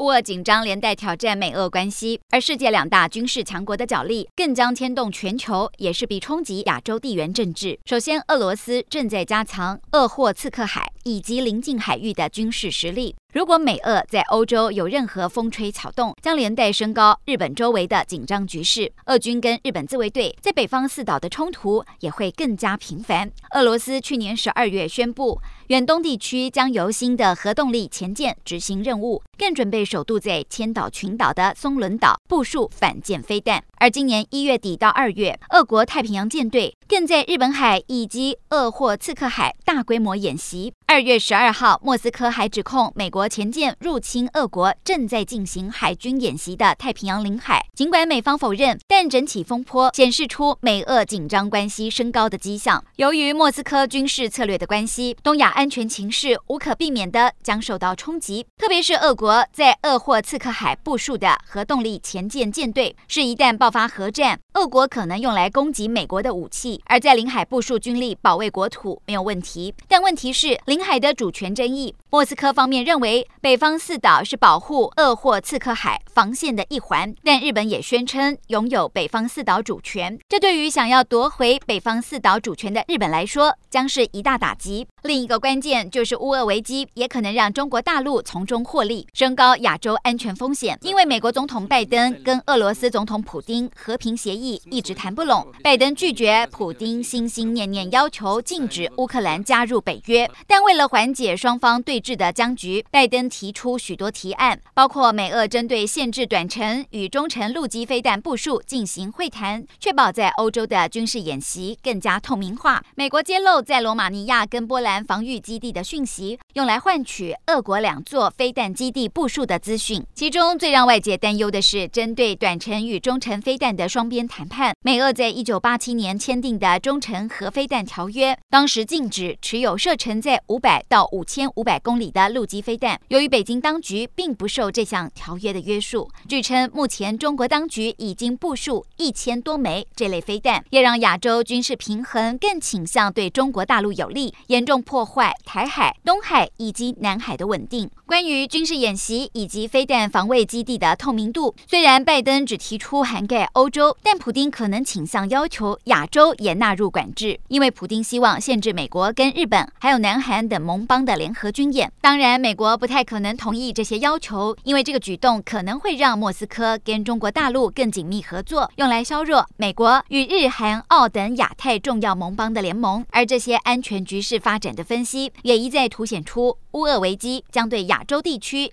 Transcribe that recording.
乌俄紧张连带挑战美俄关系，而世界两大军事强国的角力更将牵动全球，也势必冲击亚洲地缘政治。首先，俄罗斯正在加强鄂霍次克海以及邻近海域的军事实力。如果美俄在欧洲有任何风吹草动，将连带升高日本周围的紧张局势。俄军跟日本自卫队在北方四岛的冲突也会更加频繁。俄罗斯去年十二月宣布，远东地区将由新的核动力潜舰执行任务，更准备首度在千岛群岛的松伦岛部署反舰飞弹。而今年一月底到二月，俄国太平洋舰队更在日本海以及鄂霍次克海大规模演习。二月十二号，莫斯科还指控美国潜舰入侵俄国正在进行海军演习的太平洋领海。尽管美方否认，但整体风波显示出美俄紧张关系升高的迹象。由于莫斯科军事策略的关系，东亚安全情势无可避免的将受到冲击。特别是俄国国在鄂霍次克海部署的核动力潜舰舰队，是一旦爆发核战，俄国可能用来攻击美国的武器。而在领海部署军力保卫国土没有问题，但问题是领海的主权争议。莫斯科方面认为北方四岛是保护鄂霍次克海防线的一环，但日本也宣称拥有北方四岛主权。这对于想要夺回北方四岛主权的日本来说，将是一大打击。另一个关键就是乌俄危机也可能让中国大陆从中获利，升高亚洲安全风险。因为美国总统拜登跟俄罗斯总统普丁和平协议一直谈不拢，拜登拒绝，普丁心心念念要求禁止乌克兰加入北约，但为了缓解双方对峙的僵局，拜登提出许多提案，包括美俄针对限制短程与中程陆基飞弹部署进行会谈，确保在欧洲的军事演习更加透明化。美国揭露在罗马尼亚跟波兰防御基地的讯息，用来换取俄国两座飞弹基地部署的资讯。其中最让外界担忧的是，针对短程与中程飞弹的双边谈判。美俄在一九八七年签订的中程核飞弹条约，当时禁止持有射程在五百到五千五百公里的陆基飞弹。由于北京当局并不受这项条约的约束，据称目前中国当局已经部署一千多枚这类飞弹，也让亚洲军事平衡更倾向对中国大陆有利，严重破坏台海、东海以及南海的稳定。关于军事演演习以及飞弹防卫基地的透明度，虽然拜登只提出涵盖欧洲，但普丁可能倾向要求亚洲也纳入管制，因为普丁希望限制美国跟日本还有南韩等盟邦的联合军演。当然，美国不太可能同意这些要求，因为这个举动可能会让莫斯科跟中国大陆更紧密合作，用来削弱美国与日韩澳等亚太重要盟邦的联盟。而这些安全局势发展的分析，也一再凸显出乌俄危机将对亚洲地区